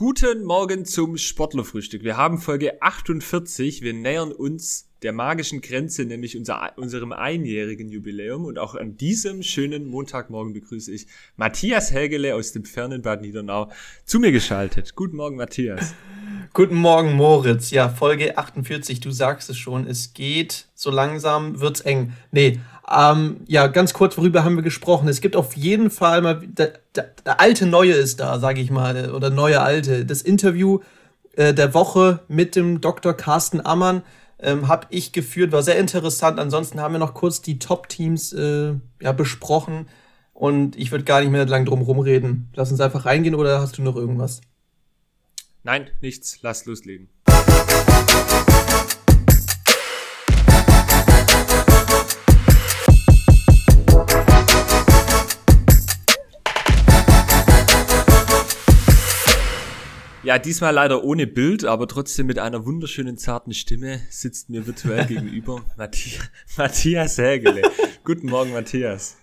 Guten Morgen zum Sportlerfrühstück. Wir haben Folge 48. Wir nähern uns der magischen Grenze, nämlich unser, unserem einjährigen Jubiläum. Und auch an diesem schönen Montagmorgen begrüße ich Matthias Helgele aus dem fernen Bad Niedernau zu mir geschaltet. Guten Morgen, Matthias. Guten Morgen, Moritz. Ja, Folge 48, du sagst es schon, es geht so langsam, wird's eng. Nee, ähm, ja, ganz kurz, worüber haben wir gesprochen? Es gibt auf jeden Fall mal, der, der, der alte Neue ist da, sage ich mal, oder neue Alte. Das Interview äh, der Woche mit dem Dr. Carsten Ammann ähm, habe ich geführt, war sehr interessant. Ansonsten haben wir noch kurz die Top-Teams äh, ja, besprochen und ich würde gar nicht mehr lang drum rumreden. Lass uns einfach reingehen oder hast du noch irgendwas? Nein, nichts. Lass loslegen. Ja, diesmal leider ohne Bild, aber trotzdem mit einer wunderschönen, zarten Stimme sitzt mir virtuell gegenüber Matthias, Matthias Hägele. Guten Morgen, Matthias.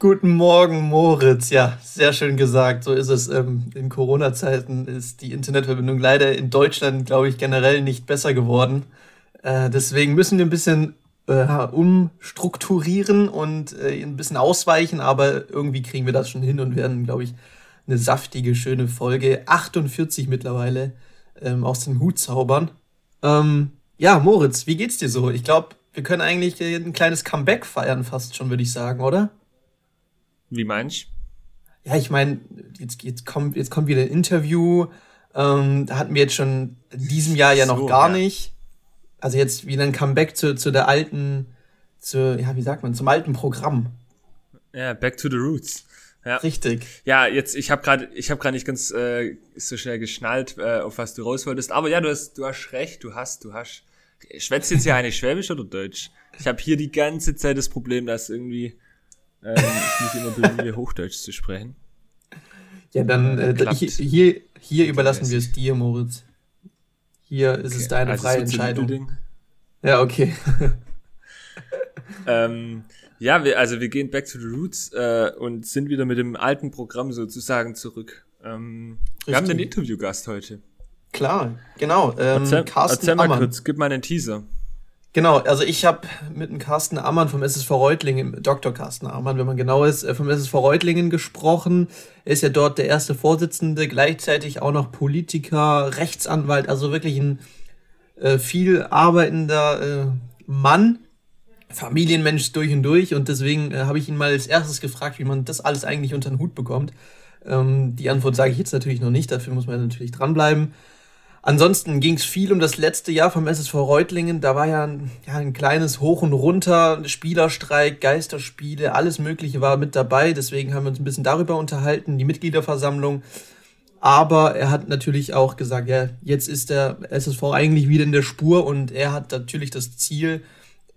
Guten Morgen, Moritz. Ja, sehr schön gesagt. So ist es. Ähm, in Corona-Zeiten ist die Internetverbindung leider in Deutschland, glaube ich, generell nicht besser geworden. Äh, deswegen müssen wir ein bisschen äh, umstrukturieren und äh, ein bisschen ausweichen, aber irgendwie kriegen wir das schon hin und werden, glaube ich, eine saftige, schöne Folge. 48 mittlerweile ähm, aus dem Hut zaubern. Ähm, ja, Moritz, wie geht's dir so? Ich glaube, wir können eigentlich ein kleines Comeback feiern, fast schon, würde ich sagen, oder? Wie meinst du? Ja, ich meine, jetzt, jetzt, kommt, jetzt kommt wieder ein Interview. Ähm, hatten wir jetzt schon in diesem Jahr ja noch so, gar ja. nicht. Also jetzt wieder ein Comeback zu, zu der alten, zu, ja, wie sagt man, zum alten Programm. Ja, back to the roots. Ja. Richtig. Ja, jetzt ich habe gerade ich habe gerade nicht ganz äh, so schnell geschnallt, äh, auf was du raus wolltest, aber ja, du hast du hast recht, du hast du hast schwätzt jetzt hier eigentlich Schwäbisch oder Deutsch? Ich habe hier die ganze Zeit das Problem, dass irgendwie ähm, ich nicht immer bemühe, Hochdeutsch zu sprechen. Ja, dann äh, hier, hier, hier überlassen wir es dir, Moritz. Hier ist okay. es deine also freie Entscheidung. Ja, okay. ähm, ja, wir, also wir gehen back to the roots äh, und sind wieder mit dem alten Programm sozusagen zurück. Ähm, wir haben einen Interviewgast heute. Klar, genau. Ähm, erzähl, Carsten erzähl mal Ammann. kurz, gib mal einen Teaser. Genau, also ich habe mit dem Carsten Ammann vom SSV Reutlingen, Dr. Carsten Ammann, wenn man genau ist, äh, vom SSV Reutlingen gesprochen. Er ist ja dort der erste Vorsitzende, gleichzeitig auch noch Politiker, Rechtsanwalt, also wirklich ein äh, viel arbeitender äh, Mann Familienmensch durch und durch und deswegen äh, habe ich ihn mal als erstes gefragt, wie man das alles eigentlich unter den Hut bekommt. Ähm, die Antwort sage ich jetzt natürlich noch nicht, dafür muss man natürlich dranbleiben. Ansonsten ging es viel um das letzte Jahr vom SSV Reutlingen. Da war ja ein, ja ein kleines Hoch und Runter, Spielerstreik, Geisterspiele, alles Mögliche war mit dabei. Deswegen haben wir uns ein bisschen darüber unterhalten, die Mitgliederversammlung. Aber er hat natürlich auch gesagt, ja, jetzt ist der SSV eigentlich wieder in der Spur und er hat natürlich das Ziel,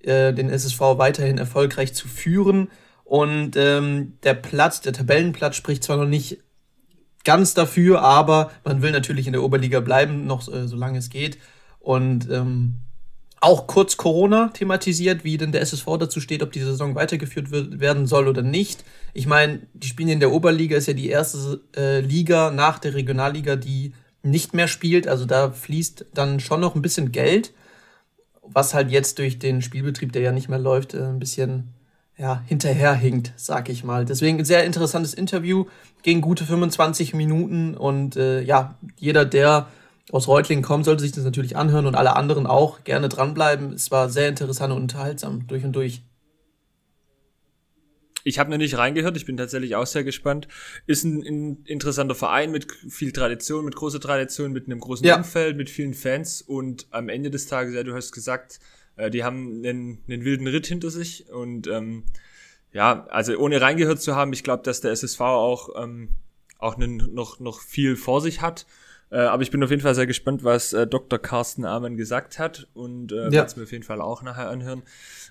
äh, den SSV weiterhin erfolgreich zu führen. Und ähm, der Platz, der Tabellenplatz spricht zwar noch nicht ganz dafür, aber man will natürlich in der Oberliga bleiben, noch äh, solange es geht. Und ähm, auch kurz Corona thematisiert, wie denn der SSV dazu steht, ob die Saison weitergeführt wird, werden soll oder nicht. Ich meine, die spielen in der Oberliga, ist ja die erste äh, Liga nach der Regionalliga, die nicht mehr spielt. Also da fließt dann schon noch ein bisschen Geld was halt jetzt durch den Spielbetrieb, der ja nicht mehr läuft, äh, ein bisschen ja, hinterherhinkt, sag ich mal. Deswegen ein sehr interessantes Interview, ging gute 25 Minuten und äh, ja, jeder, der aus Reutlingen kommt, sollte sich das natürlich anhören und alle anderen auch gerne dranbleiben. Es war sehr interessant und unterhaltsam, durch und durch. Ich habe noch nicht reingehört, ich bin tatsächlich auch sehr gespannt. Ist ein, ein, interessanter Verein mit viel Tradition, mit großer Tradition, mit einem großen ja. Umfeld, mit vielen Fans und am Ende des Tages, ja, du hast gesagt, äh, die haben einen, einen wilden Ritt hinter sich und ähm, ja, also ohne reingehört zu haben, ich glaube, dass der SSV auch, ähm, auch einen, noch, noch viel vor sich hat. Äh, aber ich bin auf jeden Fall sehr gespannt, was äh, Dr. Carsten Amann gesagt hat und äh, ja. werde es mir auf jeden Fall auch nachher anhören.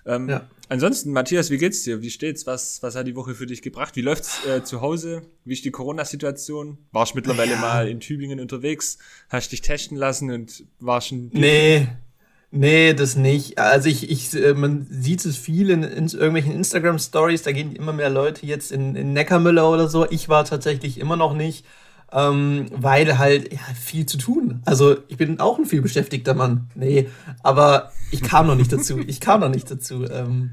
Ähm, ja. Ansonsten, Matthias, wie geht's dir? Wie steht's? Was, was hat die Woche für dich gebracht? Wie läuft's äh, zu Hause? Wie ist die Corona-Situation? Warst mittlerweile ja. mal in Tübingen unterwegs? Hast dich testen lassen und warst schon. Nee. Nee, das nicht. Also ich, ich, äh, man sieht es viel in, in irgendwelchen Instagram-Stories, da gehen immer mehr Leute jetzt in, in Neckarmüller oder so. Ich war tatsächlich immer noch nicht. Ähm, weil halt ja, viel zu tun. Also ich bin auch ein viel beschäftigter Mann. Nee, aber ich kam noch nicht dazu. Ich kam noch nicht dazu. Ähm,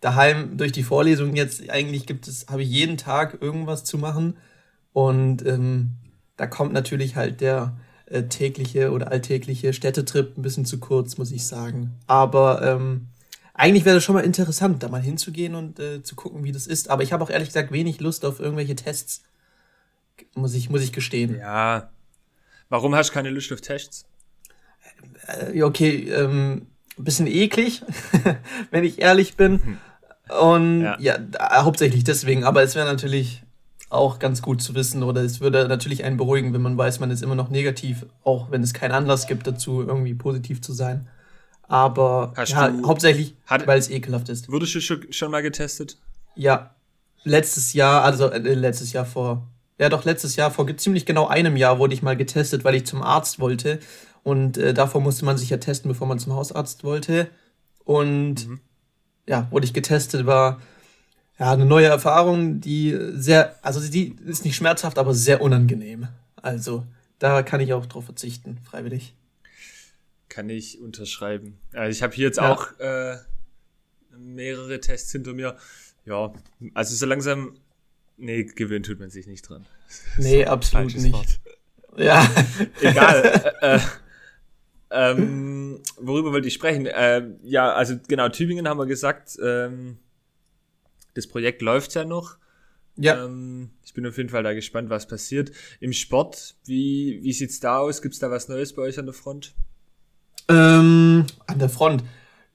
daheim durch die Vorlesung jetzt eigentlich gibt es, habe ich jeden Tag irgendwas zu machen und ähm, da kommt natürlich halt der äh, tägliche oder alltägliche Städtetrip ein bisschen zu kurz, muss ich sagen. Aber ähm, eigentlich wäre das schon mal interessant, da mal hinzugehen und äh, zu gucken, wie das ist. Aber ich habe auch ehrlich gesagt wenig Lust auf irgendwelche Tests. Muss ich, muss ich gestehen. Ja. Warum hast du keine Lust auf Tests? Äh, okay, ähm, ein bisschen eklig, wenn ich ehrlich bin. Hm. Und ja, ja hauptsächlich deswegen. Aber es wäre natürlich auch ganz gut zu wissen oder es würde natürlich einen beruhigen, wenn man weiß, man ist immer noch negativ, auch wenn es keinen Anlass gibt dazu, irgendwie positiv zu sein. Aber ja, hauptsächlich, hat, weil es ekelhaft ist. Wurdest du schon, schon mal getestet? Ja, letztes Jahr, also äh, letztes Jahr vor, ja doch letztes Jahr vor ziemlich genau einem Jahr wurde ich mal getestet, weil ich zum Arzt wollte und äh, davor musste man sich ja testen, bevor man zum Hausarzt wollte und mhm. ja, wurde ich getestet, war ja, eine neue Erfahrung, die sehr, also die ist nicht schmerzhaft, aber sehr unangenehm. Also da kann ich auch drauf verzichten, freiwillig. Kann ich unterschreiben. Also ich habe hier jetzt ja. auch äh, mehrere Tests hinter mir. Ja, also so langsam, nee, gewöhnt tut man sich nicht dran. Nee, absolut nicht. Wort. Ja. Egal. äh, äh, ähm, worüber wollte ich sprechen? Äh, ja, also genau, Tübingen haben wir gesagt, ähm, das Projekt läuft ja noch. Ja. Ähm, ich bin auf jeden Fall da gespannt, was passiert. Im Sport, wie, wie sieht's da aus? Gibt's da was Neues bei euch an der Front? Ähm, an der Front.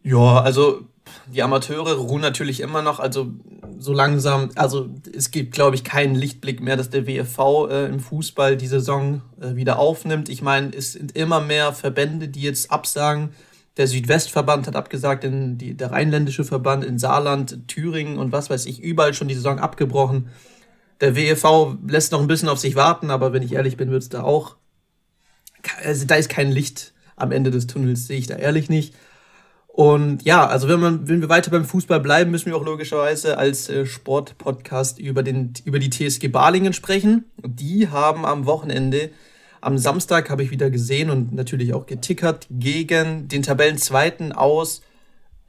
Ja, also die Amateure ruhen natürlich immer noch, also so langsam, also es gibt, glaube ich, keinen Lichtblick mehr, dass der WFV äh, im Fußball die Saison äh, wieder aufnimmt. Ich meine, es sind immer mehr Verbände, die jetzt absagen. Der Südwestverband hat abgesagt, in die, der rheinländische Verband in Saarland, Thüringen und was weiß ich, überall schon die Saison abgebrochen. Der WEV lässt noch ein bisschen auf sich warten, aber wenn ich ehrlich bin, wird es da auch. Also da ist kein Licht am Ende des Tunnels, sehe ich da ehrlich nicht. Und ja, also wenn, man, wenn wir weiter beim Fußball bleiben, müssen wir auch logischerweise als äh, Sportpodcast über, den, über die TSG Balingen sprechen. Die haben am Wochenende am Samstag habe ich wieder gesehen und natürlich auch getickert gegen den Tabellenzweiten aus.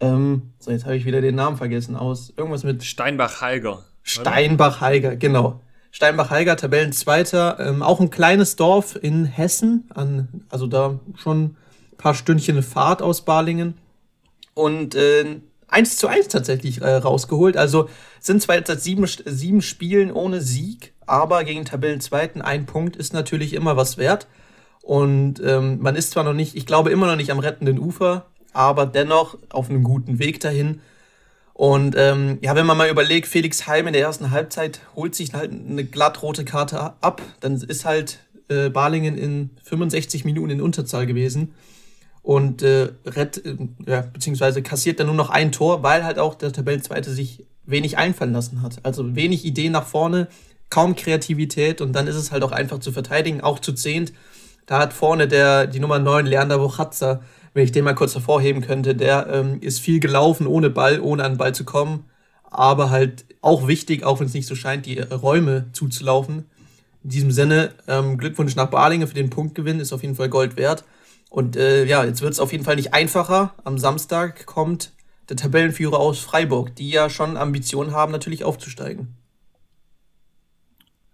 Ähm, so, jetzt habe ich wieder den Namen vergessen. Aus irgendwas mit. Steinbach-Heiger. Steinbach-Heiger, genau. Steinbach-Heiger, Tabellenzweiter. Ähm, auch ein kleines Dorf in Hessen. An, also da schon ein paar Stündchen Fahrt aus Balingen. Und äh, 1 zu 1 tatsächlich äh, rausgeholt. Also sind zwar jetzt seit sieben, sieben Spielen ohne Sieg, aber gegen Tabellenzweiten ein Punkt ist natürlich immer was wert. Und ähm, man ist zwar noch nicht, ich glaube immer noch nicht am rettenden Ufer, aber dennoch auf einem guten Weg dahin. Und ähm, ja, wenn man mal überlegt, Felix Heim in der ersten Halbzeit holt sich halt eine glattrote Karte ab, dann ist halt äh, Balingen in 65 Minuten in Unterzahl gewesen und äh, rett, äh, ja, beziehungsweise kassiert dann nur noch ein Tor, weil halt auch der Tabellenzweite sich wenig einfallen lassen hat. Also wenig Ideen nach vorne, kaum Kreativität und dann ist es halt auch einfach zu verteidigen, auch zu zehnt. Da hat vorne der, die Nummer 9, Leander Wochatzer, wenn ich den mal kurz hervorheben könnte, der ähm, ist viel gelaufen ohne Ball, ohne an den Ball zu kommen, aber halt auch wichtig, auch wenn es nicht so scheint, die Räume zuzulaufen. In diesem Sinne, ähm, Glückwunsch nach Balingen für den Punktgewinn, ist auf jeden Fall Gold wert. Und äh, ja, jetzt wird es auf jeden Fall nicht einfacher. Am Samstag kommt der Tabellenführer aus Freiburg, die ja schon Ambitionen haben, natürlich aufzusteigen.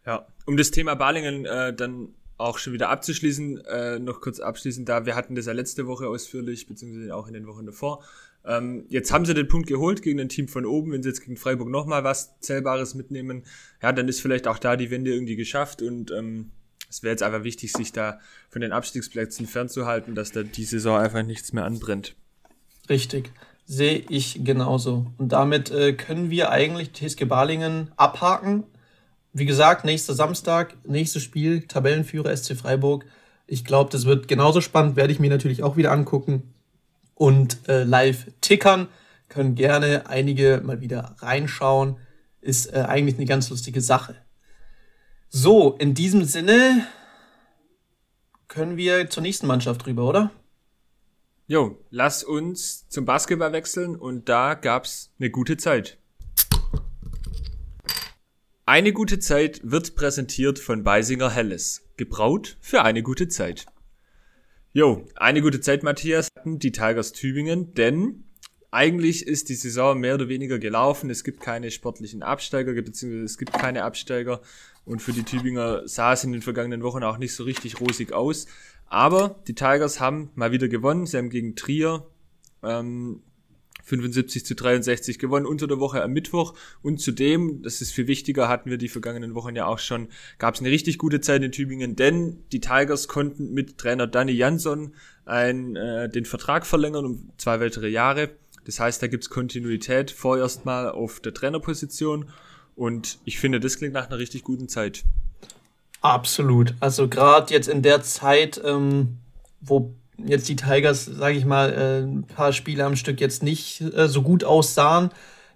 Ja, um das Thema Balingen äh, dann auch schon wieder abzuschließen, äh, noch kurz abschließend da, wir hatten das ja letzte Woche ausführlich, beziehungsweise auch in den Wochen davor. Ähm, jetzt haben sie den Punkt geholt gegen ein Team von oben, wenn sie jetzt gegen Freiburg nochmal was Zählbares mitnehmen, ja, dann ist vielleicht auch da die Wende irgendwie geschafft und ähm, es wäre jetzt einfach wichtig, sich da von den Abstiegsplätzen fernzuhalten, dass da die Saison einfach nichts mehr anbrennt. Richtig. Sehe ich genauso. Und damit äh, können wir eigentlich TSG Balingen abhaken. Wie gesagt, nächster Samstag, nächstes Spiel, Tabellenführer SC Freiburg. Ich glaube, das wird genauso spannend, werde ich mir natürlich auch wieder angucken. Und äh, live tickern. Können gerne einige mal wieder reinschauen. Ist äh, eigentlich eine ganz lustige Sache. So, in diesem Sinne können wir zur nächsten Mannschaft rüber, oder? Jo, lass uns zum Basketball wechseln und da gab's eine gute Zeit. Eine gute Zeit wird präsentiert von Beisinger Helles. Gebraut für eine gute Zeit. Jo, eine gute Zeit, Matthias, hatten die Tigers Tübingen, denn eigentlich ist die Saison mehr oder weniger gelaufen. Es gibt keine sportlichen Absteiger, beziehungsweise es gibt keine Absteiger. Und für die Tübinger sah es in den vergangenen Wochen auch nicht so richtig rosig aus. Aber die Tigers haben mal wieder gewonnen. Sie haben gegen Trier ähm, 75 zu 63 gewonnen unter der Woche am Mittwoch. Und zudem, das ist viel wichtiger, hatten wir die vergangenen Wochen ja auch schon, gab es eine richtig gute Zeit in Tübingen, denn die Tigers konnten mit Trainer Danny Jansson ein, äh, den Vertrag verlängern um zwei weitere Jahre. Das heißt, da gibt's Kontinuität vorerst mal auf der Trainerposition. Und ich finde, das klingt nach einer richtig guten Zeit. Absolut. Also gerade jetzt in der Zeit, ähm, wo jetzt die Tigers, sage ich mal, äh, ein paar Spiele am Stück jetzt nicht äh, so gut aussahen.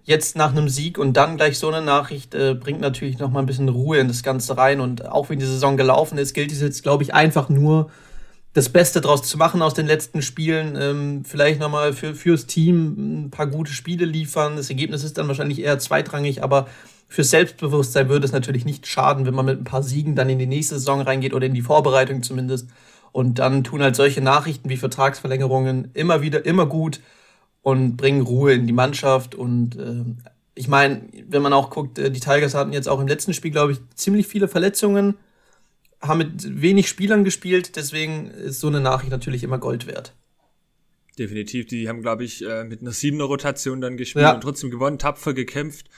Jetzt nach einem Sieg und dann gleich so eine Nachricht äh, bringt natürlich noch mal ein bisschen Ruhe in das Ganze rein. Und auch wenn die Saison gelaufen ist, gilt es jetzt, glaube ich, einfach nur das Beste draus zu machen aus den letzten Spielen. Ähm, vielleicht noch mal für, fürs Team ein paar gute Spiele liefern. Das Ergebnis ist dann wahrscheinlich eher zweitrangig, aber fürs Selbstbewusstsein würde es natürlich nicht schaden, wenn man mit ein paar Siegen dann in die nächste Saison reingeht oder in die Vorbereitung zumindest. Und dann tun halt solche Nachrichten wie Vertragsverlängerungen immer wieder, immer gut und bringen Ruhe in die Mannschaft. Und äh, ich meine, wenn man auch guckt, äh, die Tigers hatten jetzt auch im letzten Spiel, glaube ich, ziemlich viele Verletzungen, haben mit wenig Spielern gespielt, deswegen ist so eine Nachricht natürlich immer Gold wert. Definitiv, die haben, glaube ich, äh, mit einer siebener Rotation dann gespielt ja. und trotzdem gewonnen, tapfer gekämpft.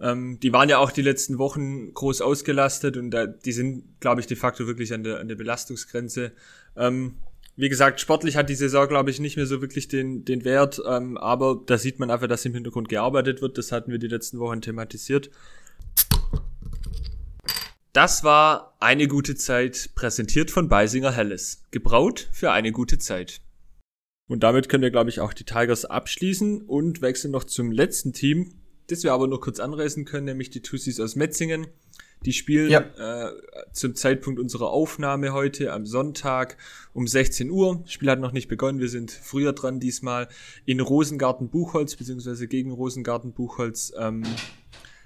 Ähm, die waren ja auch die letzten Wochen groß ausgelastet und da, die sind, glaube ich, de facto wirklich an der, an der Belastungsgrenze. Ähm, wie gesagt, sportlich hat die Saison, glaube ich, nicht mehr so wirklich den, den Wert, ähm, aber da sieht man einfach, dass im Hintergrund gearbeitet wird. Das hatten wir die letzten Wochen thematisiert. Das war eine gute Zeit, präsentiert von Beisinger Helles. Gebraut für eine gute Zeit. Und damit können wir, glaube ich, auch die Tigers abschließen und wechseln noch zum letzten Team, das wir aber nur kurz anreißen können, nämlich die Tussis aus Metzingen. Die spielen ja. äh, zum Zeitpunkt unserer Aufnahme heute am Sonntag um 16 Uhr. Das Spiel hat noch nicht begonnen, wir sind früher dran diesmal in Rosengarten-Buchholz, beziehungsweise gegen Rosengarten-Buchholz. Ähm,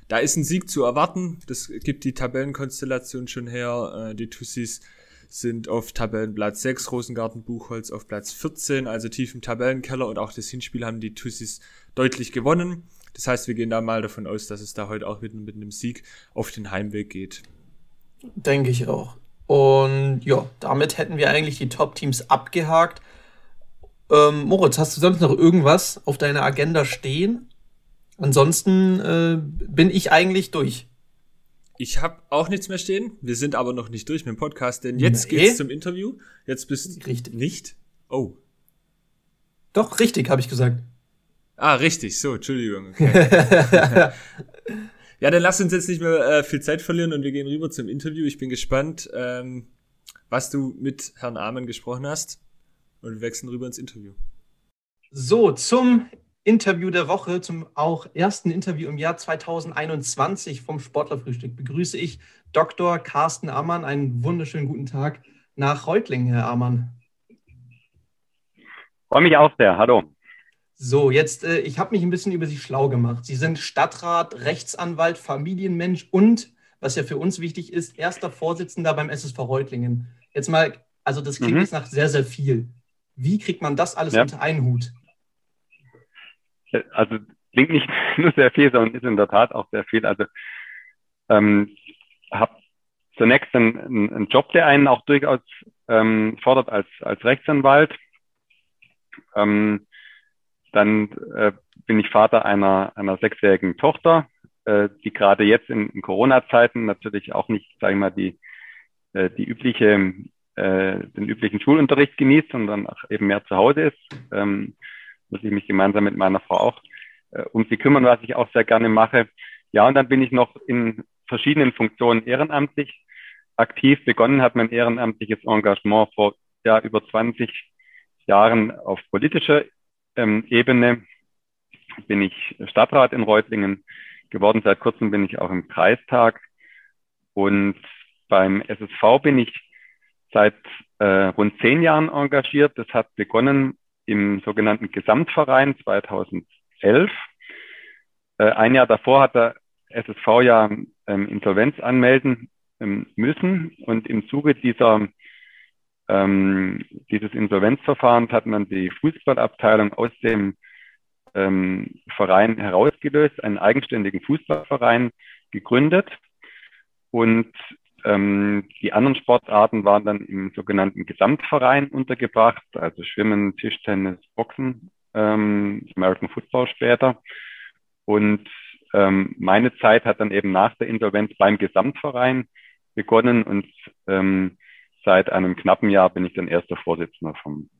da ist ein Sieg zu erwarten. Das gibt die Tabellenkonstellation schon her. Äh, die Tussis sind auf Tabellenplatz 6, Rosengarten Buchholz auf Platz 14, also tief im Tabellenkeller und auch das Hinspiel haben die Tussis deutlich gewonnen. Das heißt, wir gehen da mal davon aus, dass es da heute auch mit, mit einem Sieg auf den Heimweg geht. Denke ich auch. Und ja, damit hätten wir eigentlich die Top-Teams abgehakt. Ähm, Moritz, hast du sonst noch irgendwas auf deiner Agenda stehen? Ansonsten äh, bin ich eigentlich durch. Ich habe auch nichts mehr stehen. Wir sind aber noch nicht durch mit dem Podcast, denn jetzt nee. geht's zum Interview. Jetzt bist du richtig. nicht. Oh. Doch, richtig, habe ich gesagt. Ah, richtig, so, Entschuldigung. Okay. ja, dann lass uns jetzt nicht mehr äh, viel Zeit verlieren und wir gehen rüber zum Interview. Ich bin gespannt, ähm, was du mit Herrn Amen gesprochen hast. Und wir wechseln rüber ins Interview. So, zum Interview der Woche, zum auch ersten Interview im Jahr 2021 vom Sportlerfrühstück begrüße ich Dr. Carsten Ammann. Einen wunderschönen guten Tag nach Reutlingen, Herr Ammann. Freue mich auch sehr. Hallo. So, jetzt, äh, ich habe mich ein bisschen über Sie schlau gemacht. Sie sind Stadtrat, Rechtsanwalt, Familienmensch und, was ja für uns wichtig ist, erster Vorsitzender beim SSV Reutlingen. Jetzt mal, also das klingt mhm. jetzt nach sehr, sehr viel. Wie kriegt man das alles ja. unter einen Hut? Also klingt nicht nur sehr viel, sondern ist in der Tat auch sehr viel. Also ähm, habe zunächst einen, einen, Job, der einen auch durchaus ähm, fordert als, als Rechtsanwalt. Ähm, dann äh, bin ich Vater einer, einer sechsjährigen Tochter, äh, die gerade jetzt in, in Corona-Zeiten natürlich auch nicht, sage ich mal, die, äh, die übliche, äh, den üblichen Schulunterricht genießt, sondern auch eben mehr zu Hause ist. Ähm, muss ich mich gemeinsam mit meiner Frau auch äh, um sie kümmern, was ich auch sehr gerne mache. Ja, und dann bin ich noch in verschiedenen Funktionen ehrenamtlich aktiv. Begonnen hat mein ehrenamtliches Engagement vor ja, über 20 Jahren auf politischer ähm, Ebene bin ich Stadtrat in Reutlingen geworden. Seit kurzem bin ich auch im Kreistag. Und beim SSV bin ich seit äh, rund zehn Jahren engagiert. Das hat begonnen im sogenannten Gesamtverein 2011. Äh, ein Jahr davor hat der SSV ja ähm, Insolvenz anmelden ähm, müssen. Und im Zuge dieser, ähm, dieses Insolvenzverfahrens hat man die Fußballabteilung aus dem ähm, Verein herausgelöst, einen eigenständigen Fußballverein gegründet. Und ähm, die anderen Sportarten waren dann im sogenannten Gesamtverein untergebracht, also Schwimmen, Tischtennis, Boxen, ähm, American Football später. Und ähm, meine Zeit hat dann eben nach der Insolvenz beim Gesamtverein begonnen und ähm, seit einem knappen Jahr bin ich dann erster Vorsitzender vom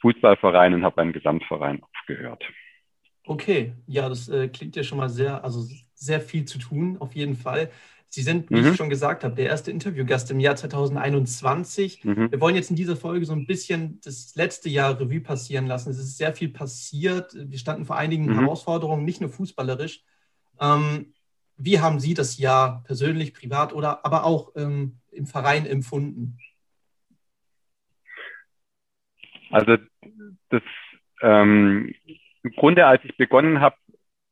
Fußballverein und habe beim Gesamtverein aufgehört. Okay, ja, das äh, klingt ja schon mal sehr, also sehr viel zu tun, auf jeden Fall. Sie sind, wie mhm. ich schon gesagt habe, der erste Interviewgast im Jahr 2021. Mhm. Wir wollen jetzt in dieser Folge so ein bisschen das letzte Jahr Revue passieren lassen. Es ist sehr viel passiert. Wir standen vor einigen mhm. Herausforderungen, nicht nur fußballerisch. Ähm, wie haben Sie das Jahr persönlich, privat oder aber auch ähm, im Verein empfunden? Also das ähm, im Grunde, als ich begonnen habe,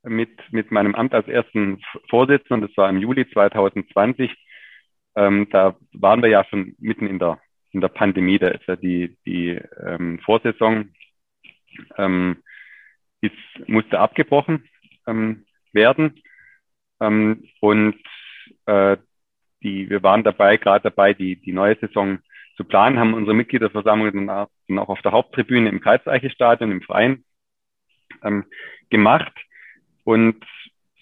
mit, mit meinem Amt als ersten Vorsitzenden, das war im Juli 2020, ähm, da waren wir ja schon mitten in der, in der Pandemie, da ist ja die, die ähm, Vorsaison ähm, ist, musste abgebrochen ähm, werden. Ähm, und äh, die, wir waren dabei, gerade dabei, die, die neue Saison zu planen, haben unsere Mitgliederversammlung dann auch auf der Haupttribüne im Kreiseiche-Stadion im Freien ähm, gemacht. Und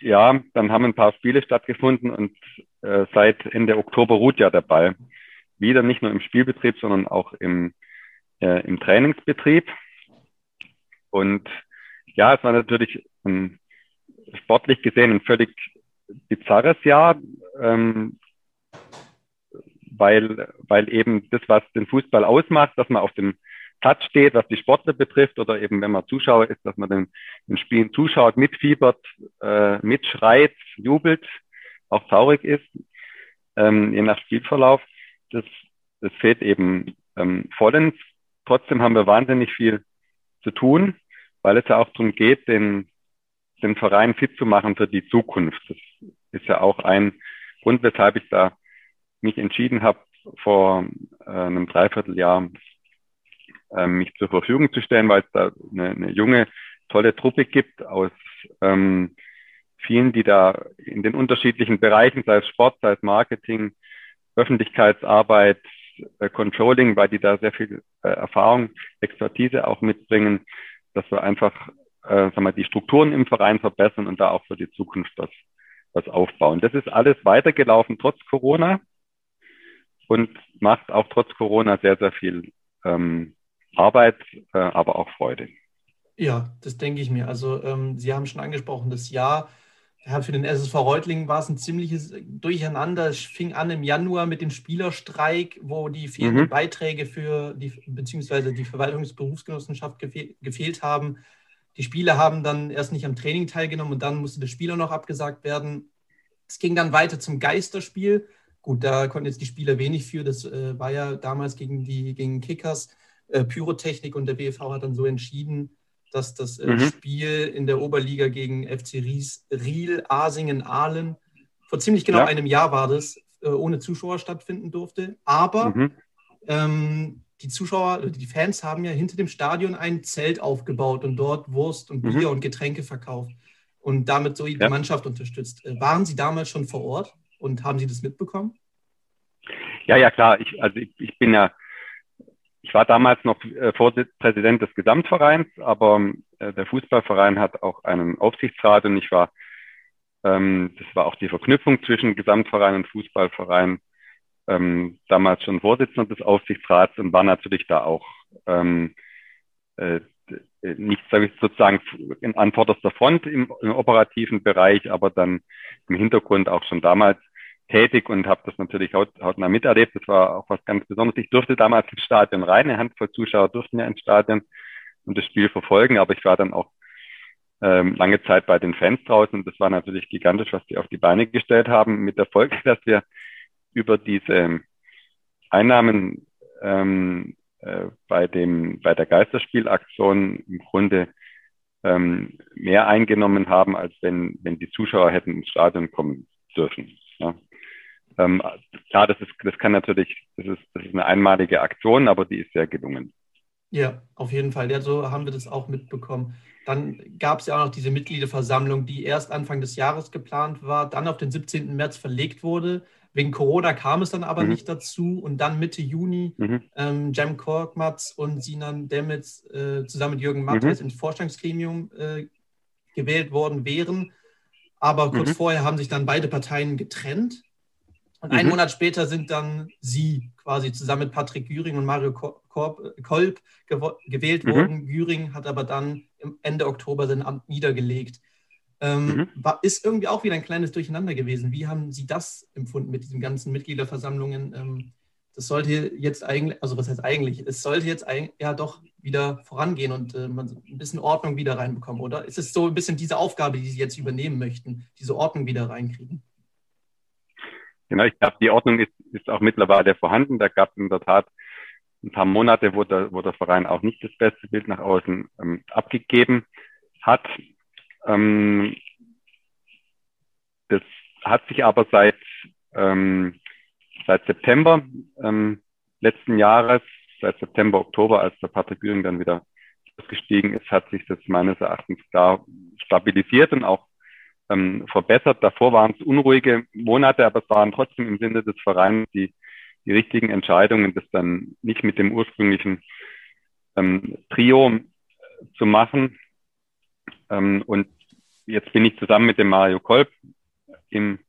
ja, dann haben ein paar Spiele stattgefunden und äh, seit Ende Oktober ruht ja der Ball. Wieder nicht nur im Spielbetrieb, sondern auch im, äh, im Trainingsbetrieb. Und ja, es war natürlich ein, sportlich gesehen ein völlig bizarres Jahr, ähm, weil, weil eben das, was den Fußball ausmacht, dass man auf dem Platz steht, was die Sportler betrifft, oder eben wenn man Zuschauer ist, dass man den, den Spielen zuschaut, mitfiebert, äh, mitschreit, jubelt, auch traurig ist, ähm, je nach Spielverlauf. Das, das fehlt eben ähm, vollends. Trotzdem haben wir wahnsinnig viel zu tun, weil es ja auch darum geht, den, den Verein fit zu machen für die Zukunft. Das ist ja auch ein Grund, weshalb ich da mich entschieden habe, vor äh, einem Dreivierteljahr ähm, mich zur Verfügung zu stellen, weil es da eine, eine junge, tolle Truppe gibt aus ähm, vielen, die da in den unterschiedlichen Bereichen, sei es Sport, sei es Marketing, Öffentlichkeitsarbeit, äh, Controlling, weil die da sehr viel äh, Erfahrung, Expertise auch mitbringen, dass wir einfach äh, sagen wir, die Strukturen im Verein verbessern und da auch für die Zukunft was, was aufbauen. Das ist alles weitergelaufen trotz Corona und macht auch trotz Corona sehr, sehr viel ähm, Arbeit, äh, aber auch Freude. Ja, das denke ich mir. Also ähm, Sie haben schon angesprochen, das Jahr ja, für den SSV Reutlingen war es ein ziemliches Durcheinander. Es fing an im Januar mit dem Spielerstreik, wo die fehlenden mhm. Beiträge für die beziehungsweise die Verwaltungsberufsgenossenschaft gefehl, gefehlt haben. Die Spieler haben dann erst nicht am Training teilgenommen und dann musste das Spieler noch abgesagt werden. Es ging dann weiter zum Geisterspiel. Gut, da konnten jetzt die Spieler wenig für. Das äh, war ja damals gegen die gegen Kickers. Äh, Pyrotechnik und der BFV hat dann so entschieden, dass das äh, mhm. Spiel in der Oberliga gegen FC Ries, Riel, Asingen, Aalen, vor ziemlich genau ja. einem Jahr war das, äh, ohne Zuschauer stattfinden durfte. Aber mhm. ähm, die Zuschauer, die Fans haben ja hinter dem Stadion ein Zelt aufgebaut und dort Wurst und Bier mhm. und Getränke verkauft und damit so die ja. Mannschaft unterstützt. Waren Sie damals schon vor Ort und haben Sie das mitbekommen? Ja, ja, klar. Ich, also ich, ich bin ja ich war damals noch äh, Präsident des Gesamtvereins, aber äh, der Fußballverein hat auch einen Aufsichtsrat und ich war, ähm, das war auch die Verknüpfung zwischen Gesamtverein und Fußballverein, ähm, damals schon Vorsitzender des Aufsichtsrats und war natürlich da auch ähm, äh, nicht sage ich sozusagen in, an vorderster Front im, im operativen Bereich, aber dann im Hintergrund auch schon damals tätig und habe das natürlich haut, hautnah miterlebt. Das war auch was ganz Besonderes. Ich durfte damals ins Stadion rein. Eine Handvoll Zuschauer durften ja ins Stadion und das Spiel verfolgen, aber ich war dann auch ähm, lange Zeit bei den Fans draußen und das war natürlich gigantisch, was die auf die Beine gestellt haben, mit der Folge, dass wir über diese Einnahmen ähm, äh, bei dem bei der Geisterspielaktion im Grunde ähm, mehr eingenommen haben, als wenn wenn die Zuschauer hätten ins Stadion kommen dürfen. Ja. ähm, klar, das ist, das kann natürlich, das ist, das ist eine einmalige Aktion, aber die ist sehr gelungen. Ja, auf jeden Fall. Ja, so haben wir das auch mitbekommen. Dann gab es ja auch noch diese Mitgliederversammlung, die erst Anfang des Jahres geplant war, dann auf den 17. März verlegt wurde. Wegen Corona kam es dann aber mhm. nicht dazu. Und dann Mitte Juni mhm. ähm, Jem Korkmaz und Sinan Demitz äh, zusammen mit Jürgen Mattes mhm. ins Vorstandsgremium äh, gewählt worden wären. Aber kurz mhm. vorher haben sich dann beide Parteien getrennt. Und einen mhm. Monat später sind dann sie quasi zusammen mit Patrick Güring und Mario Korb, Kolb gewählt mhm. worden. Güring hat aber dann Ende Oktober sein Amt niedergelegt. Ähm, mhm. war, ist irgendwie auch wieder ein kleines Durcheinander gewesen. Wie haben Sie das empfunden mit diesen ganzen Mitgliederversammlungen? Ähm, das sollte jetzt eigentlich, also was heißt eigentlich, es sollte jetzt ja doch wieder vorangehen und äh, man ein bisschen Ordnung wieder reinbekommen, oder? Ist es so ein bisschen diese Aufgabe, die Sie jetzt übernehmen möchten, diese Ordnung wieder reinkriegen? Genau, ich glaube, die Ordnung ist, ist auch mittlerweile vorhanden. Da gab es in der Tat ein paar Monate, wo der, wo der Verein auch nicht das beste Bild nach außen ähm, abgegeben hat. Ähm, das hat sich aber seit, ähm, seit September ähm, letzten Jahres, seit September, Oktober, als der Patrick Güring dann wieder ausgestiegen ist, hat sich das meines Erachtens da stabilisiert und auch ähm, verbessert. Davor waren es unruhige Monate, aber es waren trotzdem im Sinne des Vereins die, die richtigen Entscheidungen, das dann nicht mit dem ursprünglichen ähm, Trio zu machen. Ähm, und jetzt bin ich zusammen mit dem Mario Kolb im,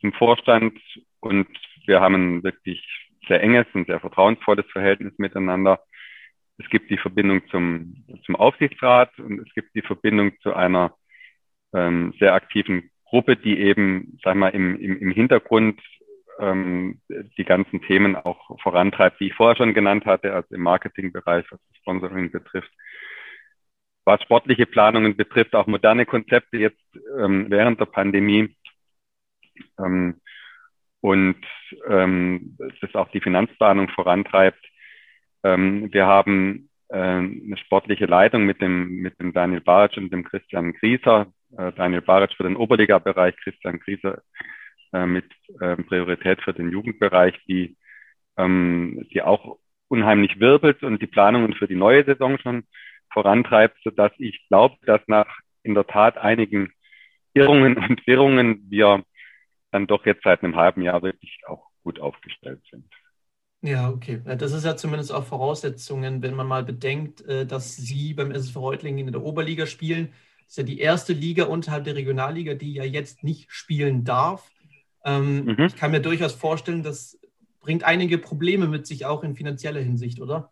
im Vorstand und wir haben ein wirklich sehr enges und sehr vertrauensvolles Verhältnis miteinander. Es gibt die Verbindung zum, zum Aufsichtsrat und es gibt die Verbindung zu einer ähm, sehr aktiven Gruppe, die eben, sag mal, im, im, im Hintergrund ähm, die ganzen Themen auch vorantreibt, wie ich vorher schon genannt hatte, also im Marketingbereich, was das Sponsoring betrifft. Was sportliche Planungen betrifft, auch moderne Konzepte jetzt ähm, während der Pandemie. Ähm, und ähm, das auch die Finanzplanung vorantreibt. Ähm, wir haben äh, eine sportliche Leitung mit dem, mit dem Daniel Baric und dem Christian Grieser. Äh, Daniel Baric für den Oberliga-Bereich, Christian Grieser äh, mit äh, Priorität für den Jugendbereich, die, ähm, die auch unheimlich wirbelt und die Planungen für die neue Saison schon vorantreibt, sodass ich glaube, dass nach in der Tat einigen Irrungen und Wirrungen wir dann doch jetzt seit einem halben Jahr wirklich auch gut aufgestellt sind. Ja, okay. Das ist ja zumindest auch Voraussetzungen, wenn man mal bedenkt, äh, dass Sie beim SSV Reutlingen in der Oberliga spielen. Das ist ja die erste Liga unterhalb der Regionalliga, die ja jetzt nicht spielen darf. Ähm, mhm. Ich kann mir durchaus vorstellen, das bringt einige Probleme mit sich, auch in finanzieller Hinsicht, oder?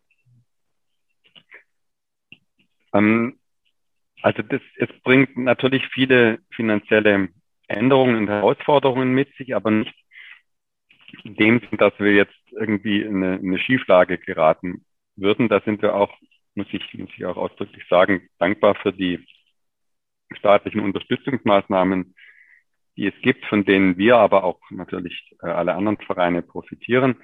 Ähm, also das, es bringt natürlich viele finanzielle Änderungen und Herausforderungen mit sich, aber nicht in dem Sinn, dass wir jetzt irgendwie in eine, in eine Schieflage geraten würden. Da sind wir auch, muss ich, muss ich auch ausdrücklich sagen, dankbar für die staatlichen Unterstützungsmaßnahmen, die es gibt, von denen wir aber auch natürlich äh, alle anderen Vereine profitieren.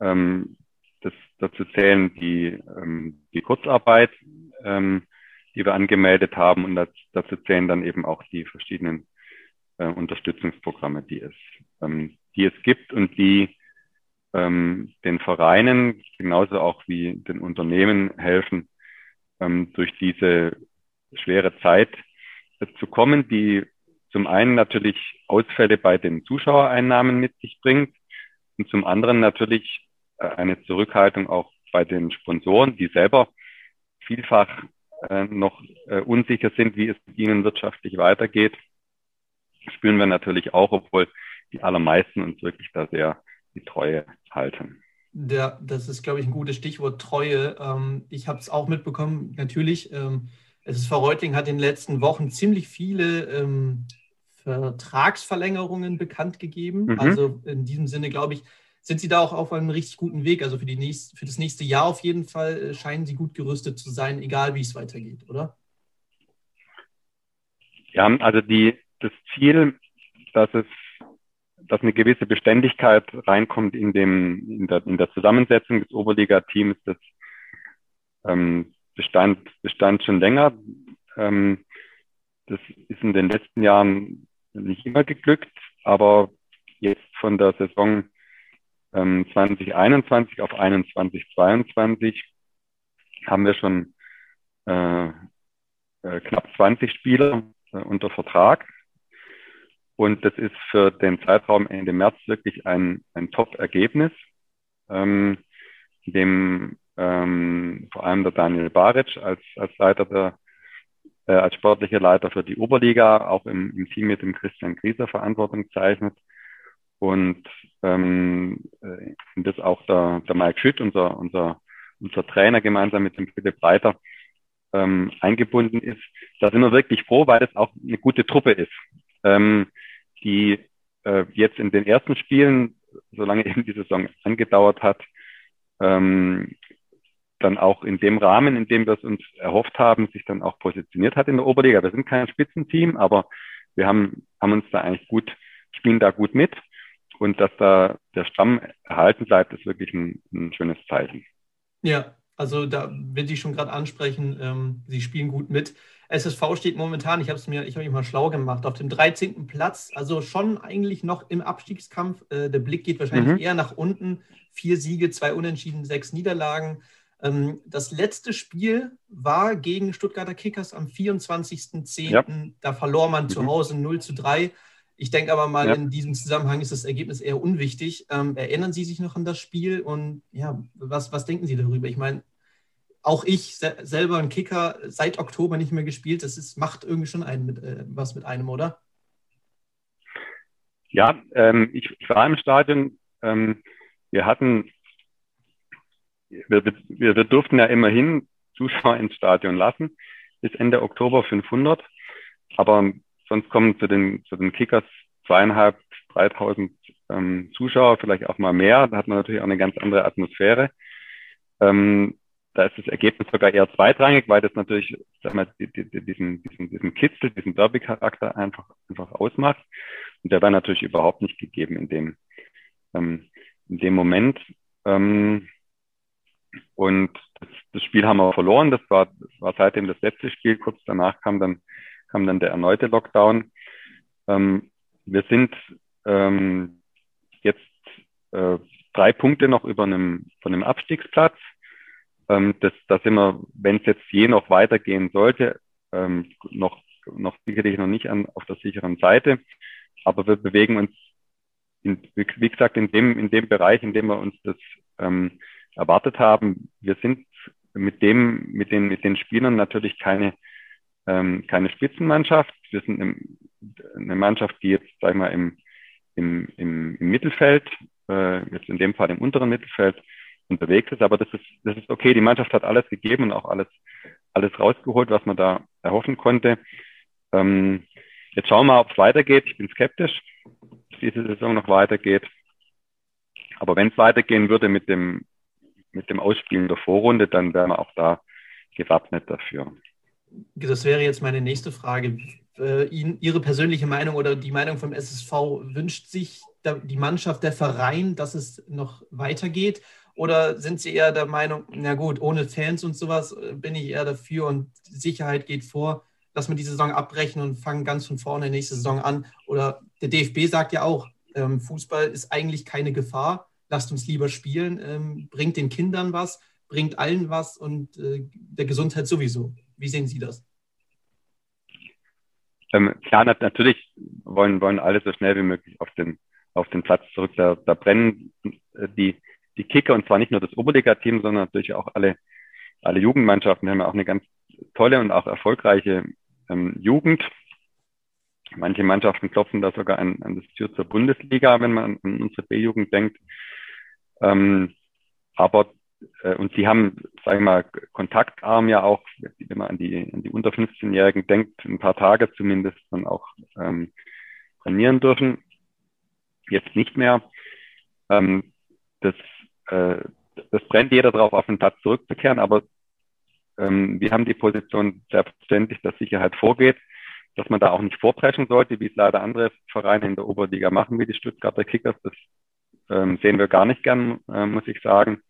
Ähm, das, dazu zählen die, ähm, die Kurzarbeit, ähm, die wir angemeldet haben und das, dazu zählen dann eben auch die verschiedenen äh, Unterstützungsprogramme, die es, ähm, die es gibt und die ähm, den Vereinen genauso auch wie den Unternehmen helfen, ähm, durch diese schwere Zeit äh, zu kommen, die zum einen natürlich Ausfälle bei den Zuschauereinnahmen mit sich bringt und zum anderen natürlich äh, eine Zurückhaltung auch bei den Sponsoren, die selber vielfach äh, noch äh, unsicher sind, wie es ihnen wirtschaftlich weitergeht spüren wir natürlich auch, obwohl die allermeisten uns wirklich da sehr die Treue halten. Ja, das ist, glaube ich, ein gutes Stichwort Treue. Ähm, ich habe es auch mitbekommen, natürlich. Ähm, es ist Verreutling hat in den letzten Wochen ziemlich viele ähm, Vertragsverlängerungen bekannt gegeben. Mhm. Also in diesem Sinne, glaube ich, sind Sie da auch auf einem richtig guten Weg. Also für, die nächst, für das nächste Jahr auf jeden Fall äh, scheinen Sie gut gerüstet zu sein, egal wie es weitergeht, oder? Ja, also die, das Ziel, dass es, dass eine gewisse Beständigkeit reinkommt in dem, in der, in der Zusammensetzung des Oberliga-Teams, das ähm, bestand, bestand schon länger. Ähm, das ist in den letzten Jahren nicht immer geglückt, aber jetzt von der Saison ähm, 2021 auf 21, 22 haben wir schon äh, äh, knapp 20 Spieler äh, unter Vertrag. Und das ist für den Zeitraum Ende März wirklich ein, ein Top-Ergebnis, ähm, dem ähm, vor allem der Daniel Baric als, als Leiter der, äh, als sportlicher Leiter für die Oberliga auch im, im Team mit dem Christian Grieser Verantwortung zeichnet. Und ähm, äh, das auch der, der Mike Schütt, unser, unser, unser Trainer, gemeinsam mit dem Philipp Reiter ähm, eingebunden ist. Da sind wir wirklich froh, weil das auch eine gute Truppe ist, ähm, die äh, jetzt in den ersten Spielen, solange eben die Saison angedauert hat, ähm, dann auch in dem Rahmen, in dem wir es uns erhofft haben, sich dann auch positioniert hat in der Oberliga. Wir sind kein Spitzenteam, aber wir haben, haben uns da eigentlich gut, spielen da gut mit. Und dass da der Stamm erhalten bleibt, ist wirklich ein, ein schönes Zeichen. Ja, also da will ich schon gerade ansprechen, ähm, sie spielen gut mit. SSV steht momentan, ich habe es mir, ich habe mich mal schlau gemacht, auf dem 13. Platz, also schon eigentlich noch im Abstiegskampf. Äh, der Blick geht wahrscheinlich mhm. eher nach unten. Vier Siege, zwei Unentschieden, sechs Niederlagen. Ähm, das letzte Spiel war gegen Stuttgarter Kickers am 24.10. Ja. Da verlor man mhm. zu Hause 0 zu 3. Ich denke aber mal, ja. in diesem Zusammenhang ist das Ergebnis eher unwichtig. Ähm, erinnern Sie sich noch an das Spiel und ja, was, was denken Sie darüber? Ich meine, auch ich se selber ein Kicker seit Oktober nicht mehr gespielt. Das ist, macht irgendwie schon einen mit, äh, was mit einem, oder? Ja, ähm, ich, ich, war im Stadion. Ähm, wir hatten, wir, wir, wir durften ja immerhin Zuschauer ins Stadion lassen, bis Ende Oktober 500. Aber sonst kommen zu den, zu den Kickers zweieinhalb, dreitausend ähm, Zuschauer, vielleicht auch mal mehr. Da hat man natürlich auch eine ganz andere Atmosphäre. Ähm, da ist das Ergebnis sogar eher zweitrangig, weil das natürlich sag mal, die, die, diesen, diesen, diesen Kitzel, diesen Derby-Charakter einfach, einfach ausmacht. Und der war natürlich überhaupt nicht gegeben in dem, ähm, in dem Moment. Ähm, und das, das Spiel haben wir verloren. Das war, das war seitdem das letzte Spiel. Kurz danach kam dann, kam dann der erneute Lockdown. Ähm, wir sind ähm, jetzt äh, drei Punkte noch über einem, von einem Abstiegsplatz. Ähm, das, da sind wir, wenn es jetzt je noch weitergehen sollte, ähm, noch, noch sicherlich noch nicht an, auf der sicheren Seite. Aber wir bewegen uns, in, wie gesagt, in dem, in dem Bereich, in dem wir uns das ähm, erwartet haben. Wir sind mit dem, mit den, mit den Spielern natürlich keine, ähm, keine Spitzenmannschaft. Wir sind im, eine Mannschaft, die jetzt, sag ich mal, im, im, im, im Mittelfeld, äh, jetzt in dem Fall im unteren Mittelfeld, unterwegs ist. Aber das ist, das ist okay. Die Mannschaft hat alles gegeben und auch alles, alles rausgeholt, was man da erhoffen konnte. Ähm, jetzt schauen wir mal, ob es weitergeht. Ich bin skeptisch, dass diese Saison noch weitergeht. Aber wenn es weitergehen würde mit dem, mit dem Ausspielen der Vorrunde, dann wären wir auch da gewappnet dafür. Das wäre jetzt meine nächste Frage. Äh, Ihre persönliche Meinung oder die Meinung vom SSV wünscht sich die Mannschaft, der Verein, dass es noch weitergeht? Oder sind Sie eher der Meinung, na gut, ohne Fans und sowas äh, bin ich eher dafür und Sicherheit geht vor, dass wir die Saison abbrechen und fangen ganz von vorne nächste Saison an? Oder der DFB sagt ja auch, ähm, Fußball ist eigentlich keine Gefahr, lasst uns lieber spielen, ähm, bringt den Kindern was, bringt allen was und äh, der Gesundheit sowieso. Wie sehen Sie das? Ähm, klar, natürlich wollen, wollen alle so schnell wie möglich auf den, auf den Platz zurück. Da, da brennen äh, die, die Kicker und zwar nicht nur das Oberliga-Team, sondern natürlich auch alle, alle Jugendmannschaften. Wir haben ja auch eine ganz tolle und auch erfolgreiche ähm, Jugend. Manche Mannschaften klopfen da sogar an, an das Tür zur Bundesliga, wenn man an unsere B-Jugend denkt. Ähm, aber äh, und sie haben, sage ich mal, kontaktarm ja auch, wenn man an die, an die unter 15-Jährigen denkt, ein paar Tage zumindest dann auch ähm, trainieren dürfen. Jetzt nicht mehr. Ähm, das äh, das brennt jeder darauf, auf den Platz zurückzukehren, aber ähm, wir haben die Position selbstverständlich, dass Sicherheit vorgeht, dass man da auch nicht vorpreschen sollte, wie es leider andere Vereine in der Oberliga machen, wie die Stuttgarter Kickers. Das ähm, sehen wir gar nicht gern, äh, muss ich sagen.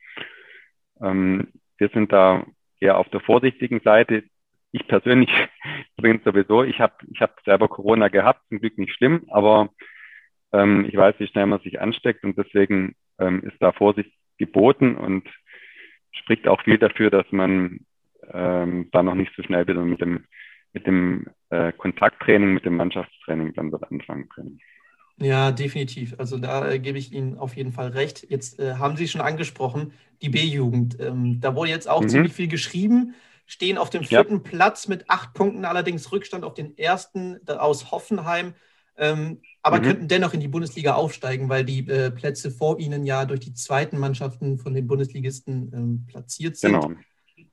Ähm, wir sind da eher auf der vorsichtigen Seite. Ich persönlich übrigens sowieso, ich habe ich hab selber Corona gehabt, zum Glück nicht schlimm, aber Ähm, ich weiß, wie schnell man sich ansteckt und deswegen ähm, ist da Vorsicht geboten und spricht auch viel dafür, dass man ähm, da noch nicht so schnell wieder mit dem, mit dem äh, Kontakttraining, mit dem Mannschaftstraining dann wird anfangen können. Ja, definitiv. Also da äh, gebe ich Ihnen auf jeden Fall recht. Jetzt äh, haben Sie schon angesprochen, die B-Jugend. Ähm, da wurde jetzt auch mhm. ziemlich viel geschrieben, stehen auf dem vierten ja. Platz mit acht Punkten, allerdings Rückstand auf den ersten aus Hoffenheim, ähm, aber mhm. könnten dennoch in die Bundesliga aufsteigen, weil die äh, Plätze vor ihnen ja durch die zweiten Mannschaften von den Bundesligisten ähm, platziert sind. Genau.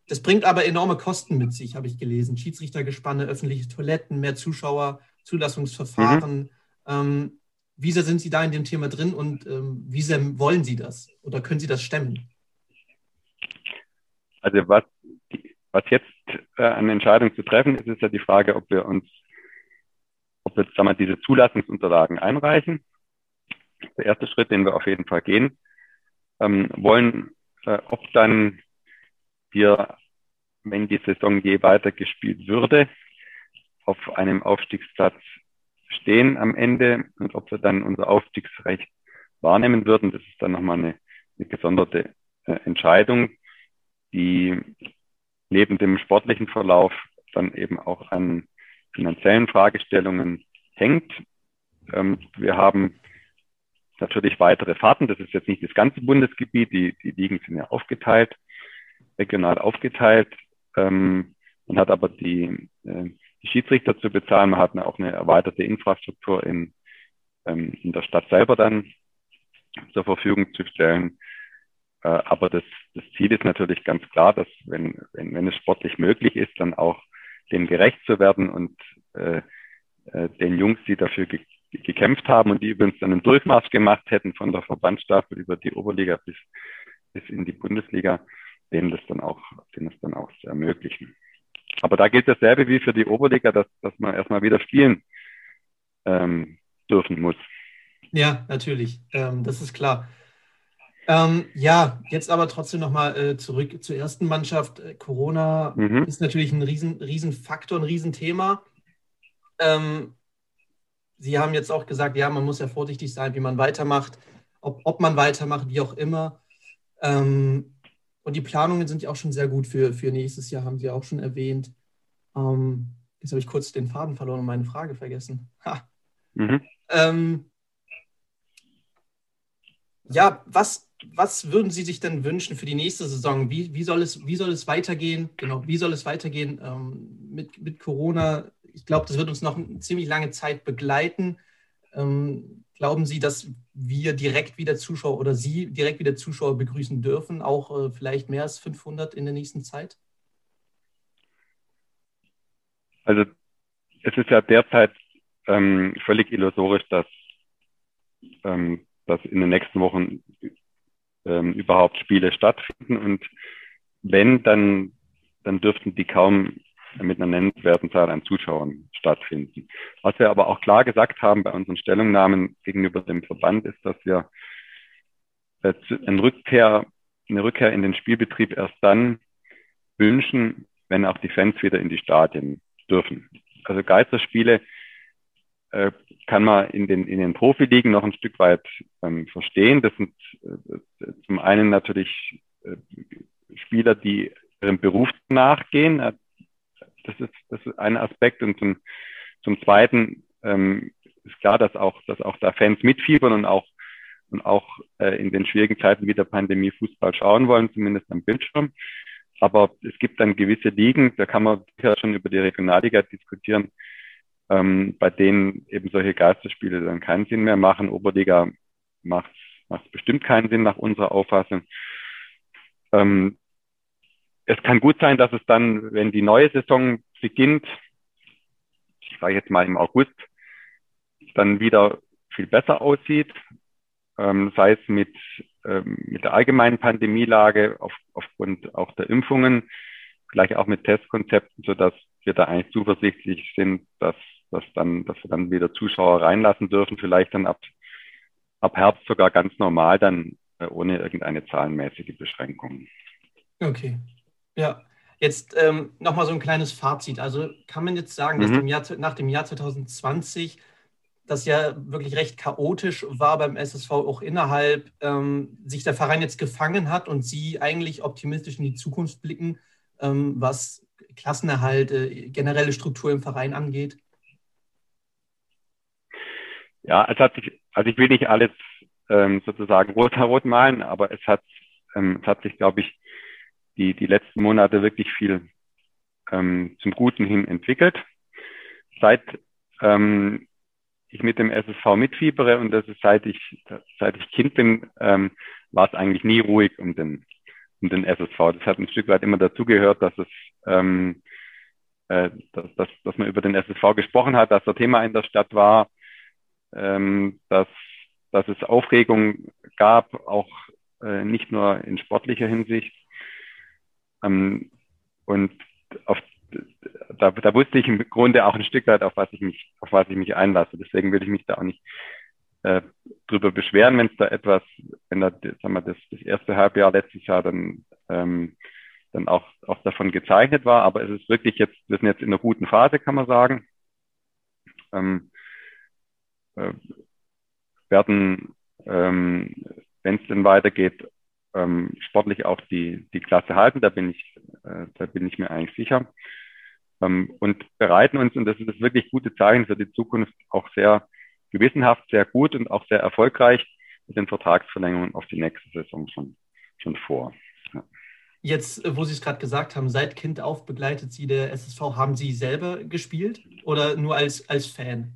Das bringt aber enorme Kosten mit sich, habe ich gelesen. Schiedsrichtergespanne, öffentliche Toiletten, mehr Zuschauer, Zulassungsverfahren. Mhm. Wie sehr sind Sie da in dem Thema drin und ähm, wie sehr wollen Sie das oder können Sie das stemmen? Also was, was jetzt äh, an Entscheidung zu treffen ist, ist ja die Frage, ob wir uns, ob wir sagen wir, diese Zulassungsunterlagen einreichen. Der erste Schritt, den wir auf jeden Fall gehen ähm, wollen, äh, ob dann wir, wenn die Saison je weitergespielt würde, auf einem Aufstiegsplatz stehen am Ende und ob wir dann unser Aufstiegsrecht wahrnehmen würden, das ist dann nochmal eine, eine gesonderte äh, Entscheidung, die neben dem sportlichen Verlauf dann eben auch an finanziellen Fragestellungen hängt. Ähm, wir haben natürlich weitere Fahrten. Das ist jetzt nicht das ganze Bundesgebiet. Die, die Ligen sind ja aufgeteilt, regional aufgeteilt. Ähm, man hat aber die, äh, Schiedsrichter zu bezahlen. Man hat auch eine erweiterte Infrastruktur in, ähm, in der Stadt selber dann zur Verfügung zu stellen. Äh, aber das, das Ziel ist natürlich ganz klar, dass wenn, wenn, wenn es sportlich möglich ist, dann auch dem gerecht zu werden und äh, äh, den Jungs, die dafür ge gekämpft haben und die übrigens dann einen Durchmarsch gemacht hätten von der Verbandsstaffel über die Oberliga bis, bis in die Bundesliga, denen das dann auch, denen das dann auch zu ermöglichen. Aber da gilt dasselbe wie für die Oberliga, dass, dass man erstmal wieder spielen ähm, dürfen muss. Ja, natürlich. Ähm, das ist klar. Ähm, ja, jetzt aber trotzdem nochmal äh, zurück zur ersten Mannschaft. Äh, Corona mhm. ist natürlich ein riesen, riesen Faktor, ein Riesenthema. Ähm, Sie haben jetzt auch gesagt, ja, man muss ja vorsichtig sein, wie man weitermacht, ob, ob man weitermacht, wie auch immer. Ähm, und die Planungen sind ja auch schon sehr gut für, für nächstes Jahr, haben Sie auch schon erwähnt. Ähm, jetzt habe ich kurz den Faden verloren und meine Frage vergessen. Mhm. Ähm, ja, was, was würden Sie sich denn wünschen für die nächste Saison? Wie, wie, soll, es, wie soll es weitergehen? Genau, wie soll es weitergehen ähm, mit, mit Corona? Ich glaube, das wird uns noch eine ziemlich lange Zeit begleiten. Ähm, Glauben Sie, dass wir direkt wieder Zuschauer oder Sie direkt wieder Zuschauer begrüßen dürfen, auch äh, vielleicht mehr als 500 in der nächsten Zeit? Also es ist ja derzeit ähm, völlig illusorisch, dass, ähm, dass in den nächsten Wochen ähm, überhaupt Spiele stattfinden und wenn, dann, dann dürften die kaum mit einer nennenswerten Zahl an Zuschauern stattfinden. Was wir aber auch klar gesagt haben bei unseren Stellungnahmen gegenüber dem Verband ist, dass wir eine Rückkehr, eine Rückkehr in den Spielbetrieb erst dann wünschen, wenn auch die Fans wieder in die Stadien dürfen. Also Geisterspiele äh, kann man in den, in den Profiligen noch ein Stück weit ähm, verstehen. Das sind äh, zum einen natürlich äh, Spieler, die ihrem Beruf nachgehen. Das ist, das ist ein Aspekt. Und zum, zum Zweiten ähm, ist klar, dass auch, dass auch da Fans mitfiebern und auch, und auch äh, in den schwierigen Zeiten wie der Pandemie Fußball schauen wollen, zumindest am Bildschirm. Aber es gibt dann gewisse Ligen, da kann man ja schon über die Regionalliga diskutieren, ähm, bei denen eben solche Geisterspiele dann keinen Sinn mehr machen. Oberliga macht es bestimmt keinen Sinn nach unserer Auffassung. Ähm, es kann gut sein, dass es dann, wenn die neue Saison beginnt, ich sage jetzt mal im August, dann wieder viel besser aussieht, ähm, sei es mit, ähm, mit der allgemeinen Pandemielage auf, aufgrund auch der Impfungen, vielleicht auch mit Testkonzepten, so dass wir da eigentlich zuversichtlich sind, dass, dass, dann, dass wir dann wieder Zuschauer reinlassen dürfen, vielleicht dann ab, ab Herbst sogar ganz normal, dann äh, ohne irgendeine zahlenmäßige Beschränkung. Okay, ja, jetzt ähm, nochmal so ein kleines Fazit. Also kann man jetzt sagen, dass mhm. dem Jahr, nach dem Jahr 2020 das ja wirklich recht chaotisch war beim SSV, auch innerhalb, ähm, sich der Verein jetzt gefangen hat und Sie eigentlich optimistisch in die Zukunft blicken, ähm, was Klassenerhalt, äh, generelle Struktur im Verein angeht? Ja, es hat sich, also ich will nicht alles ähm, sozusagen rot-rot malen, aber es hat, ähm, es hat sich, glaube ich, die, die letzten Monate wirklich viel ähm, zum Guten hin entwickelt. Seit ähm, ich mit dem SSV mitfiebere und das ist seit ich, seit ich Kind bin, ähm, war es eigentlich nie ruhig um den, um den SSV. Das hat ein Stück weit immer dazugehört, dass es, ähm, äh, dass, dass, dass man über den SSV gesprochen hat, dass der Thema in der Stadt war, ähm, dass, dass es Aufregung gab, auch äh, nicht nur in sportlicher Hinsicht. Ähm, und auf da, da wusste ich im Grunde auch ein Stück weit, auf was ich mich, auf was ich mich einlasse. Deswegen würde ich mich da auch nicht äh, drüber beschweren, wenn es da etwas, wenn da, sagen wir, das, das erste Halbjahr letztes Jahr dann, ähm, dann auch, auch davon gezeichnet war. Aber es ist wirklich jetzt, wir sind jetzt in einer guten Phase, kann man sagen. Ähm, äh, werden, ähm, wenn es denn weitergeht, ähm, sportlich auch die, die Klasse halten. Da bin ich, äh, da bin ich mir eigentlich sicher. Ähm, und bereiten uns, und das ist das wirklich gute Zeichen für die Zukunft, auch sehr gewissenhaft, sehr gut und auch sehr erfolgreich mit den Vertragsverlängerungen auf die nächste Saison schon, schon vor. Ja. Jetzt, äh, wo Sie es gerade gesagt haben, seit Kind auf begleitet Sie der SSV. Haben Sie selber gespielt oder nur als, als Fan?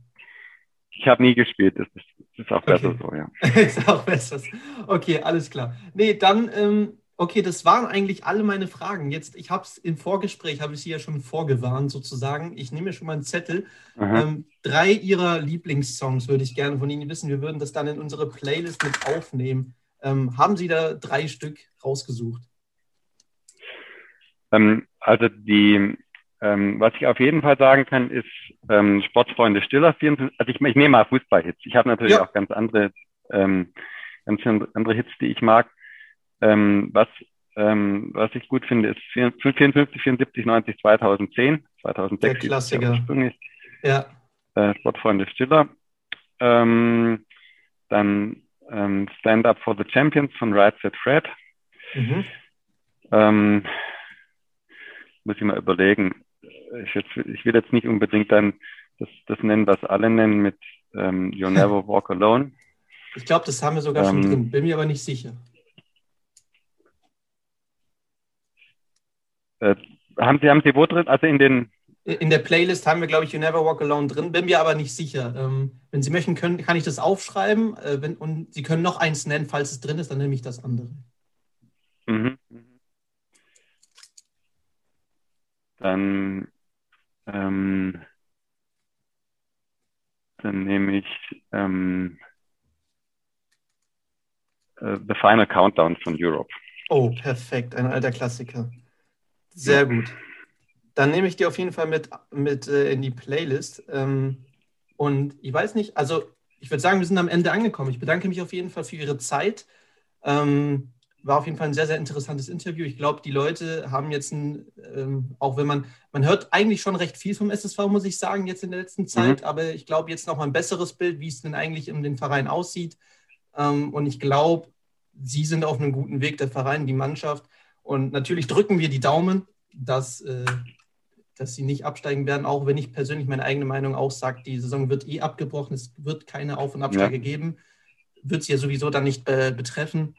Ich habe nie gespielt, das ist, ist auch besser okay. so, ja. ist auch besser. Okay, alles klar. Nee, dann ähm, Okay, das waren eigentlich alle meine Fragen. Jetzt, ich habe es im Vorgespräch, habe ich Sie ja schon vorgewarnt sozusagen. Ich nehme schon mal einen Zettel. Ähm, drei Ihrer Lieblingssongs würde ich gerne von Ihnen wissen. Wir würden das dann in unsere Playlist mit aufnehmen. Ähm, haben Sie da drei Stück rausgesucht? Ähm, also die, ähm, was ich auf jeden Fall sagen kann, ist ähm, Sportfreunde Stiller. 24, also ich, ich nehme mal Fußballhits. Ich habe natürlich ja. auch ganz andere, ähm, ganz andere Hits, die ich mag. Ähm, was, ähm, was ich gut finde, ist 54, 74, 90, 2010, 2006. Der Klassiker. Ja. Äh, Sportfreunde Stiller. Ähm, dann ähm, Stand Up for the Champions von Right Set Fred. Mhm. Ähm, muss ich mal überlegen. Ich, jetzt, ich will jetzt nicht unbedingt dann das, das nennen, was alle nennen mit ähm, You'll Never Walk Alone. Ich glaube, das haben wir sogar schon ähm, drin, bin mir aber nicht sicher. Äh, haben Sie, haben Sie wo drin? Also in den. In der Playlist haben wir, glaube ich, You Never Walk Alone drin, bin mir aber nicht sicher. Ähm, wenn Sie möchten, können, kann ich das aufschreiben äh, wenn, und Sie können noch eins nennen, falls es drin ist, dann nehme ich das andere. Mhm. Dann, ähm, dann nehme ich ähm, uh, The Final Countdown von Europe. Oh, perfekt, ein alter Klassiker. Sehr gut. Dann nehme ich die auf jeden Fall mit, mit äh, in die Playlist. Ähm, und ich weiß nicht, also ich würde sagen, wir sind am Ende angekommen. Ich bedanke mich auf jeden Fall für Ihre Zeit. Ähm, war auf jeden Fall ein sehr, sehr interessantes Interview. Ich glaube, die Leute haben jetzt ein, ähm, auch wenn man, man hört eigentlich schon recht viel vom SSV, muss ich sagen, jetzt in der letzten Zeit, mhm. aber ich glaube jetzt noch mal ein besseres Bild, wie es denn eigentlich in dem Verein aussieht. Ähm, und ich glaube, Sie sind auf einem guten Weg, der Verein, die Mannschaft. Und natürlich drücken wir die Daumen, dass, äh, dass sie nicht absteigen werden, auch wenn ich persönlich meine eigene Meinung auch sage, die Saison wird eh abgebrochen, es wird keine Auf- und Absteige ja. geben, wird sie ja sowieso dann nicht äh, betreffen.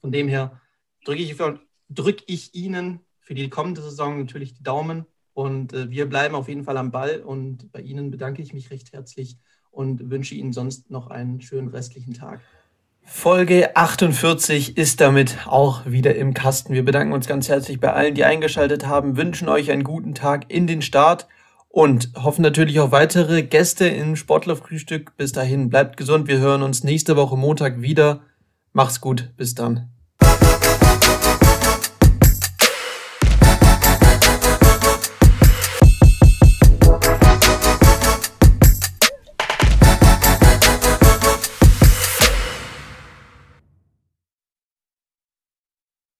Von dem her drücke ich, drück ich Ihnen für die kommende Saison natürlich die Daumen und äh, wir bleiben auf jeden Fall am Ball und bei Ihnen bedanke ich mich recht herzlich und wünsche Ihnen sonst noch einen schönen restlichen Tag. Folge 48 ist damit auch wieder im Kasten. Wir bedanken uns ganz herzlich bei allen, die eingeschaltet haben, wünschen euch einen guten Tag in den Start und hoffen natürlich auf weitere Gäste im Sportlerfrühstück. Bis dahin, bleibt gesund. Wir hören uns nächste Woche Montag wieder. Mach's gut. Bis dann.